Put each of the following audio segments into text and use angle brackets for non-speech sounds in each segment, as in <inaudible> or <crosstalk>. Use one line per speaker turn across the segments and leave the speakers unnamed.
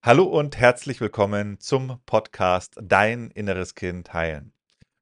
Hallo und herzlich willkommen zum Podcast Dein inneres Kind heilen.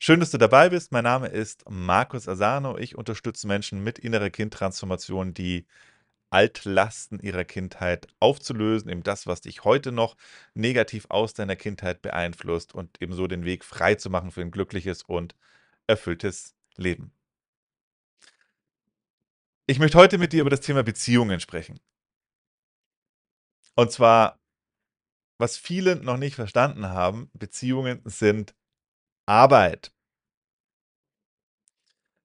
Schön, dass du dabei bist. Mein Name ist Markus Asano. Ich unterstütze Menschen mit innerer Kindtransformation, die Altlasten ihrer Kindheit aufzulösen, eben das, was dich heute noch negativ aus deiner Kindheit beeinflusst und ebenso den Weg frei zu machen für ein glückliches und erfülltes Leben. Ich möchte heute mit dir über das Thema Beziehungen sprechen. Und zwar, was viele noch nicht verstanden haben, Beziehungen sind Arbeit.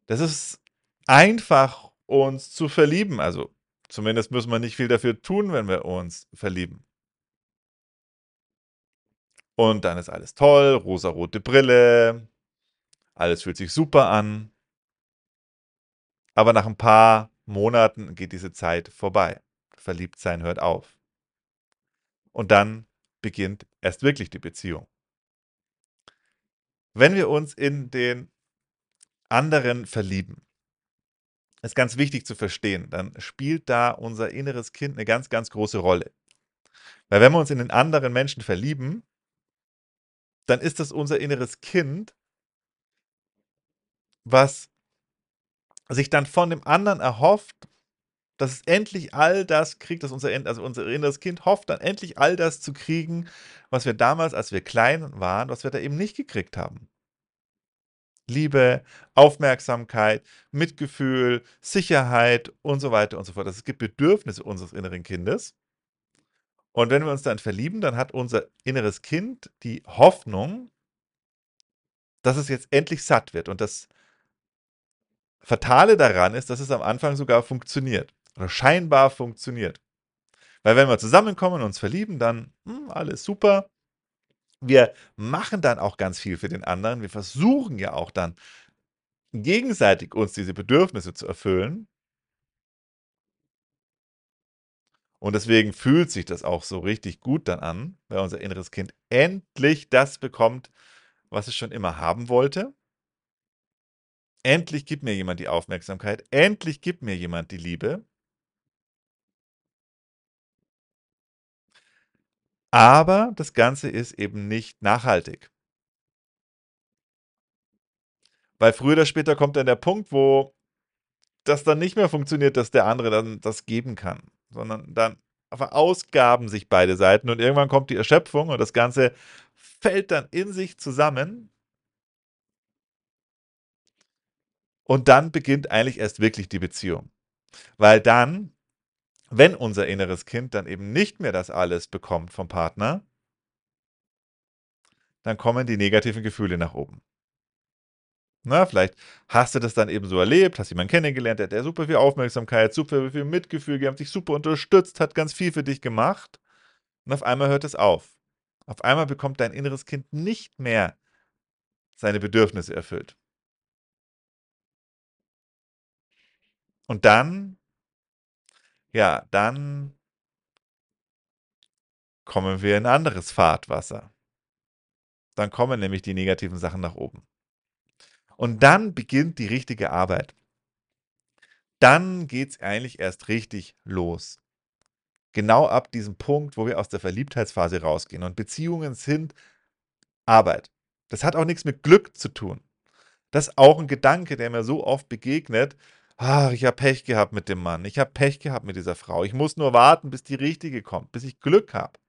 Das ist einfach, uns zu verlieben. Also, zumindest müssen wir nicht viel dafür tun, wenn wir uns verlieben. Und dann ist alles toll, rosarote Brille, alles fühlt sich super an. Aber nach ein paar Monaten geht diese Zeit vorbei. Verliebtsein hört auf. Und dann beginnt erst wirklich die Beziehung. Wenn wir uns in den anderen verlieben, ist ganz wichtig zu verstehen, dann spielt da unser inneres Kind eine ganz, ganz große Rolle. Weil wenn wir uns in den anderen Menschen verlieben, dann ist das unser inneres Kind, was sich dann von dem anderen erhofft, dass es endlich all das kriegt, dass unser, also unser inneres Kind hofft dann endlich all das zu kriegen, was wir damals, als wir klein waren, was wir da eben nicht gekriegt haben. Liebe, Aufmerksamkeit, Mitgefühl, Sicherheit und so weiter und so fort. Also, es gibt Bedürfnisse unseres inneren Kindes. Und wenn wir uns dann verlieben, dann hat unser inneres Kind die Hoffnung, dass es jetzt endlich satt wird. Und das Fatale daran ist, dass es am Anfang sogar funktioniert oder scheinbar funktioniert. Weil wenn wir zusammenkommen und uns verlieben, dann hm, alles super. Wir machen dann auch ganz viel für den anderen. Wir versuchen ja auch dann gegenseitig uns diese Bedürfnisse zu erfüllen. Und deswegen fühlt sich das auch so richtig gut dann an, weil unser inneres Kind endlich das bekommt, was es schon immer haben wollte. Endlich gibt mir jemand die Aufmerksamkeit. Endlich gibt mir jemand die Liebe. Aber das Ganze ist eben nicht nachhaltig. Weil früher oder später kommt dann der Punkt, wo das dann nicht mehr funktioniert, dass der andere dann das geben kann, sondern dann verausgaben sich beide Seiten und irgendwann kommt die Erschöpfung und das Ganze fällt dann in sich zusammen. Und dann beginnt eigentlich erst wirklich die Beziehung. Weil dann, wenn unser inneres Kind dann eben nicht mehr das alles bekommt vom Partner, dann kommen die negativen Gefühle nach oben. Na, vielleicht hast du das dann eben so erlebt, hast jemanden kennengelernt, der hat super viel Aufmerksamkeit, super viel Mitgefühl gegeben, dich super unterstützt, hat ganz viel für dich gemacht. Und auf einmal hört es auf. Auf einmal bekommt dein inneres Kind nicht mehr seine Bedürfnisse erfüllt. Und dann, ja, dann kommen wir in anderes Fahrtwasser. Dann kommen nämlich die negativen Sachen nach oben. Und dann beginnt die richtige Arbeit. Dann geht es eigentlich erst richtig los. Genau ab diesem Punkt, wo wir aus der Verliebtheitsphase rausgehen. Und Beziehungen sind Arbeit. Das hat auch nichts mit Glück zu tun. Das ist auch ein Gedanke, der mir so oft begegnet. Ach, ich habe Pech gehabt mit dem Mann. Ich habe Pech gehabt mit dieser Frau. Ich muss nur warten, bis die richtige kommt, bis ich Glück habe.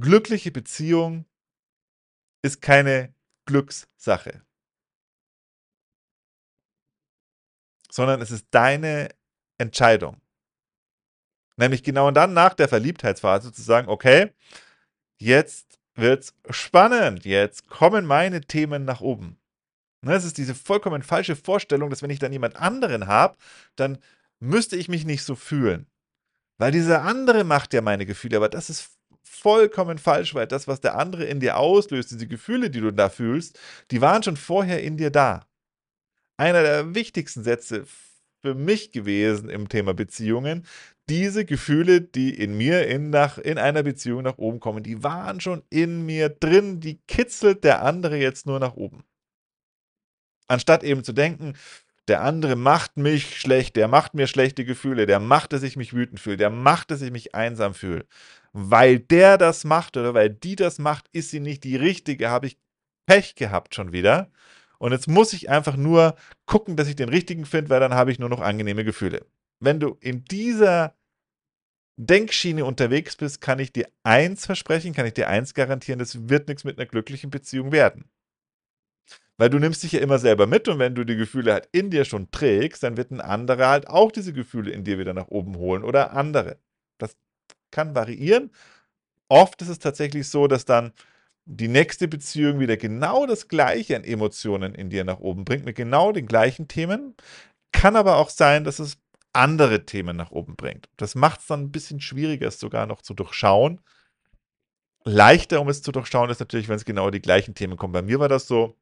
Glückliche Beziehung ist keine Glückssache. sondern es ist deine Entscheidung. Nämlich genau dann nach der Verliebtheitsphase zu sagen, okay, jetzt wird's spannend, jetzt kommen meine Themen nach oben. Ne, es ist diese vollkommen falsche Vorstellung, dass wenn ich dann jemand anderen habe, dann müsste ich mich nicht so fühlen. Weil dieser andere macht ja meine Gefühle, aber das ist vollkommen falsch, weil das, was der andere in dir auslöst, diese Gefühle, die du da fühlst, die waren schon vorher in dir da einer der wichtigsten Sätze für mich gewesen im Thema Beziehungen. Diese Gefühle, die in mir in, nach, in einer Beziehung nach oben kommen, die waren schon in mir drin, die kitzelt der andere jetzt nur nach oben. Anstatt eben zu denken, der andere macht mich schlecht, der macht mir schlechte Gefühle, der macht, dass ich mich wütend fühle, der macht, dass ich mich einsam fühle. Weil der das macht oder weil die das macht, ist sie nicht die richtige, habe ich Pech gehabt schon wieder. Und jetzt muss ich einfach nur gucken, dass ich den richtigen finde, weil dann habe ich nur noch angenehme Gefühle. Wenn du in dieser Denkschiene unterwegs bist, kann ich dir eins versprechen, kann ich dir eins garantieren, das wird nichts mit einer glücklichen Beziehung werden. Weil du nimmst dich ja immer selber mit und wenn du die Gefühle halt in dir schon trägst, dann wird ein anderer halt auch diese Gefühle in dir wieder nach oben holen oder andere. Das kann variieren. Oft ist es tatsächlich so, dass dann die nächste Beziehung wieder genau das gleiche an Emotionen in dir nach oben bringt, mit genau den gleichen Themen. Kann aber auch sein, dass es andere Themen nach oben bringt. Das macht es dann ein bisschen schwieriger, es sogar noch zu durchschauen. Leichter, um es zu durchschauen, ist natürlich, wenn es genau die gleichen Themen kommen. Bei mir war das so,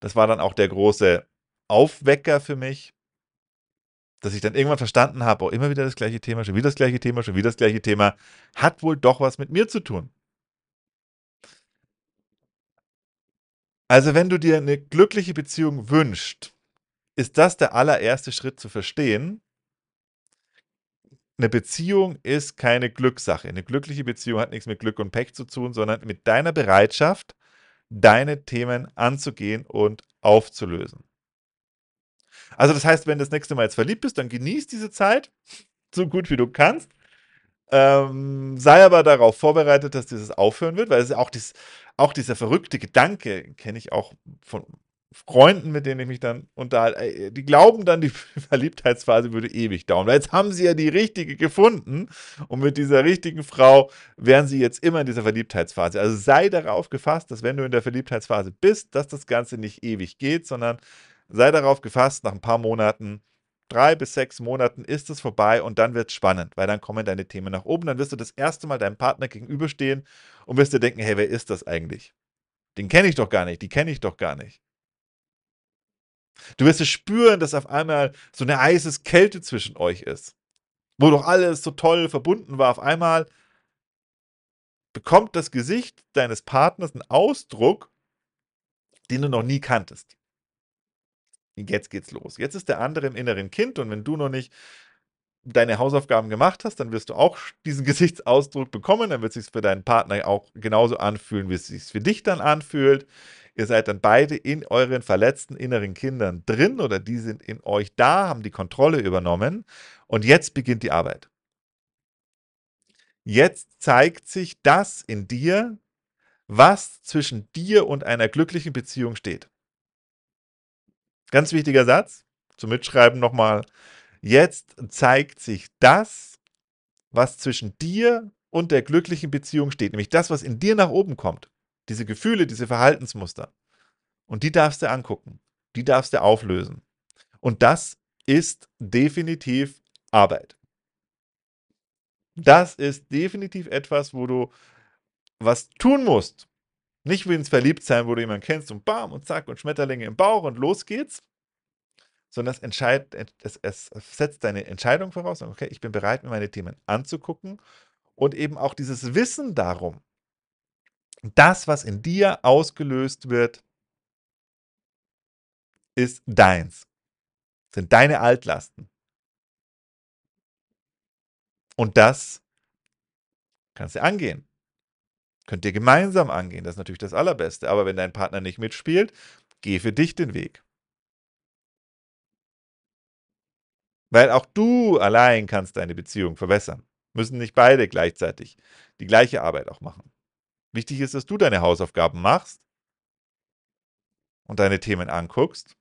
das war dann auch der große Aufwecker für mich, dass ich dann irgendwann verstanden habe, auch immer wieder das gleiche Thema, schon wieder das gleiche Thema, schon wieder das gleiche Thema, hat wohl doch was mit mir zu tun. Also wenn du dir eine glückliche Beziehung wünschst, ist das der allererste Schritt zu verstehen. Eine Beziehung ist keine Glückssache. Eine glückliche Beziehung hat nichts mit Glück und Pech zu tun, sondern mit deiner Bereitschaft, deine Themen anzugehen und aufzulösen. Also das heißt, wenn du das nächste Mal jetzt verliebt bist, dann genieß diese Zeit so gut wie du kannst. Ähm, sei aber darauf vorbereitet, dass dieses aufhören wird, weil es auch, dies, auch dieser verrückte Gedanke, kenne ich auch von Freunden, mit denen ich mich dann unterhalte, die glauben dann, die <laughs> Verliebtheitsphase würde ewig dauern. Weil jetzt haben sie ja die richtige gefunden und mit dieser richtigen Frau wären sie jetzt immer in dieser Verliebtheitsphase. Also sei darauf gefasst, dass wenn du in der Verliebtheitsphase bist, dass das Ganze nicht ewig geht, sondern sei darauf gefasst, nach ein paar Monaten, drei bis sechs Monaten ist es vorbei und dann wird es spannend, weil dann kommen deine Themen nach oben. Dann wirst du das erste Mal deinem Partner gegenüberstehen und wirst dir denken, hey, wer ist das eigentlich? Den kenne ich doch gar nicht, die kenne ich doch gar nicht. Du wirst es spüren, dass auf einmal so eine heiße Kälte zwischen euch ist. Wo doch alles so toll verbunden war, auf einmal bekommt das Gesicht deines Partners einen Ausdruck, den du noch nie kanntest. Jetzt geht's los. Jetzt ist der andere im inneren Kind und wenn du noch nicht deine Hausaufgaben gemacht hast, dann wirst du auch <laughs> diesen Gesichtsausdruck bekommen. Dann wird es sich für deinen Partner auch genauso anfühlen, wie es sich für dich dann anfühlt. Ihr seid dann beide in euren verletzten inneren Kindern drin oder die sind in euch da, haben die Kontrolle übernommen und jetzt beginnt die Arbeit. Jetzt zeigt sich das in dir, was zwischen dir und einer glücklichen Beziehung steht. Ganz wichtiger Satz, zum Mitschreiben nochmal. Jetzt zeigt sich das, was zwischen dir und der glücklichen Beziehung steht, nämlich das, was in dir nach oben kommt diese Gefühle, diese Verhaltensmuster. Und die darfst du angucken. Die darfst du auflösen. Und das ist definitiv Arbeit. Das ist definitiv etwas, wo du was tun musst. Nicht wie ins Verliebtsein, wo du jemanden kennst und bam und zack und Schmetterlinge im Bauch und los geht's. Sondern es, entscheid, es, es setzt deine Entscheidung voraus. Okay, ich bin bereit, mir meine Themen anzugucken. Und eben auch dieses Wissen darum, das, was in dir ausgelöst wird, ist deins. Sind deine Altlasten. Und das kannst du angehen. Könnt ihr gemeinsam angehen. Das ist natürlich das Allerbeste. Aber wenn dein Partner nicht mitspielt, geh für dich den Weg. Weil auch du allein kannst deine Beziehung verbessern. Müssen nicht beide gleichzeitig die gleiche Arbeit auch machen. Wichtig ist, dass du deine Hausaufgaben machst und deine Themen anguckst,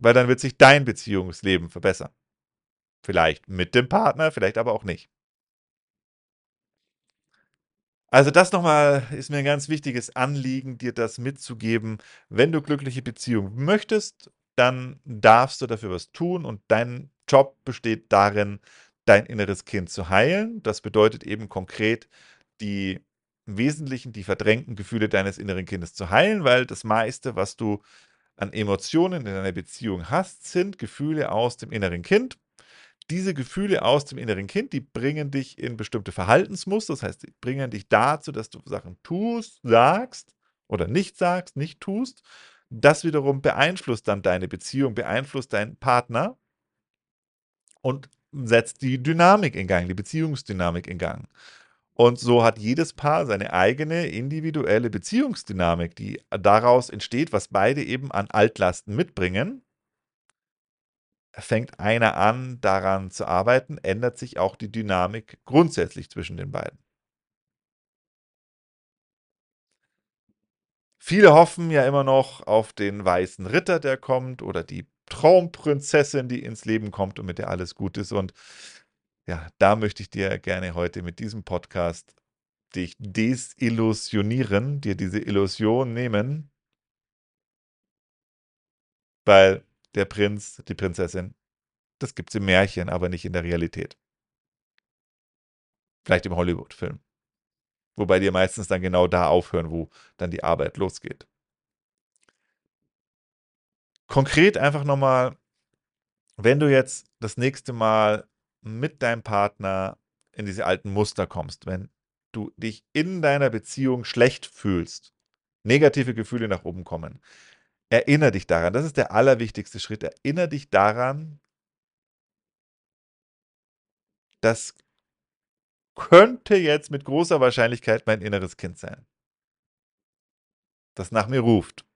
weil dann wird sich dein Beziehungsleben verbessern. Vielleicht mit dem Partner, vielleicht aber auch nicht. Also das nochmal ist mir ein ganz wichtiges Anliegen, dir das mitzugeben. Wenn du glückliche Beziehungen möchtest, dann darfst du dafür was tun und dein Job besteht darin, dein inneres Kind zu heilen. Das bedeutet eben konkret, die Wesentlichen die verdrängten Gefühle deines inneren Kindes zu heilen, weil das meiste, was du an Emotionen in einer Beziehung hast, sind Gefühle aus dem inneren Kind. Diese Gefühle aus dem inneren Kind, die bringen dich in bestimmte Verhaltensmuster, das heißt, die bringen dich dazu, dass du Sachen tust, sagst oder nicht sagst, nicht tust, Das wiederum beeinflusst dann deine Beziehung, beeinflusst deinen Partner und setzt die Dynamik in Gang, die Beziehungsdynamik in Gang. Und so hat jedes Paar seine eigene individuelle Beziehungsdynamik, die daraus entsteht, was beide eben an Altlasten mitbringen. Fängt einer an, daran zu arbeiten, ändert sich auch die Dynamik grundsätzlich zwischen den beiden. Viele hoffen ja immer noch auf den weißen Ritter, der kommt, oder die Traumprinzessin, die ins Leben kommt und mit der alles gut ist. Und ja, da möchte ich dir gerne heute mit diesem Podcast dich desillusionieren, dir diese Illusion nehmen, weil der Prinz, die Prinzessin, das gibt es im Märchen, aber nicht in der Realität. Vielleicht im Hollywood-Film. Wobei die meistens dann genau da aufhören, wo dann die Arbeit losgeht. Konkret einfach nochmal, wenn du jetzt das nächste Mal mit deinem Partner in diese alten Muster kommst, wenn du dich in deiner Beziehung schlecht fühlst, negative Gefühle nach oben kommen, erinnere dich daran, das ist der allerwichtigste Schritt, erinnere dich daran, das könnte jetzt mit großer Wahrscheinlichkeit mein inneres Kind sein, das nach mir ruft.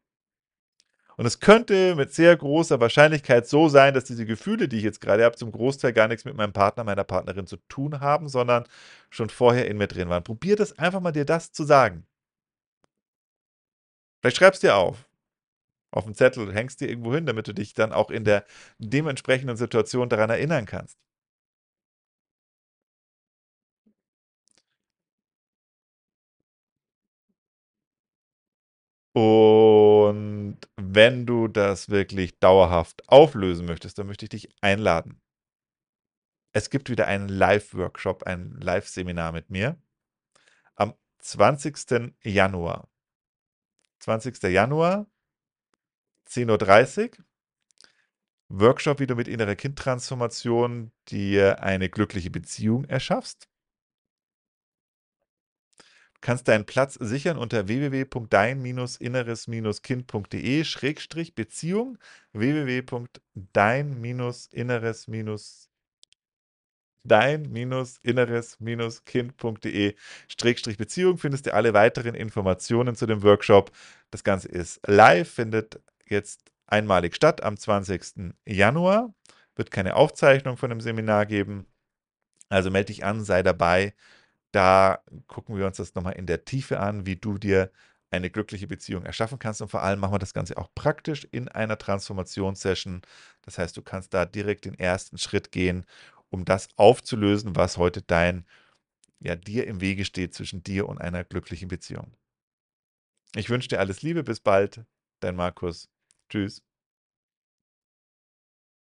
Und es könnte mit sehr großer Wahrscheinlichkeit so sein, dass diese Gefühle, die ich jetzt gerade habe, zum Großteil gar nichts mit meinem Partner, meiner Partnerin zu tun haben, sondern schon vorher in mir drin waren. Probier das einfach mal, dir das zu sagen. Vielleicht schreibst du dir auf. Auf dem Zettel, hängst dir irgendwo hin, damit du dich dann auch in der dementsprechenden Situation daran erinnern kannst. Und wenn du das wirklich dauerhaft auflösen möchtest, dann möchte ich dich einladen. Es gibt wieder einen Live-Workshop, ein Live-Seminar mit mir am 20. Januar. 20. Januar, 10.30 Uhr. Workshop, wie du mit innerer Kindtransformation dir eine glückliche Beziehung erschaffst kannst deinen Platz sichern unter www.dein-inneres-kind.de-beziehung www.dein-inneres dein-inneres-kind.de-beziehung findest du alle weiteren Informationen zu dem Workshop. Das Ganze ist live, findet jetzt einmalig statt am 20. Januar. Wird keine Aufzeichnung von dem Seminar geben. Also melde dich an, sei dabei. Da gucken wir uns das nochmal in der Tiefe an, wie du dir eine glückliche Beziehung erschaffen kannst. Und vor allem machen wir das Ganze auch praktisch in einer Transformationssession. Das heißt, du kannst da direkt den ersten Schritt gehen, um das aufzulösen, was heute dein, ja, dir im Wege steht zwischen dir und einer glücklichen Beziehung. Ich wünsche dir alles Liebe, bis bald, dein Markus. Tschüss.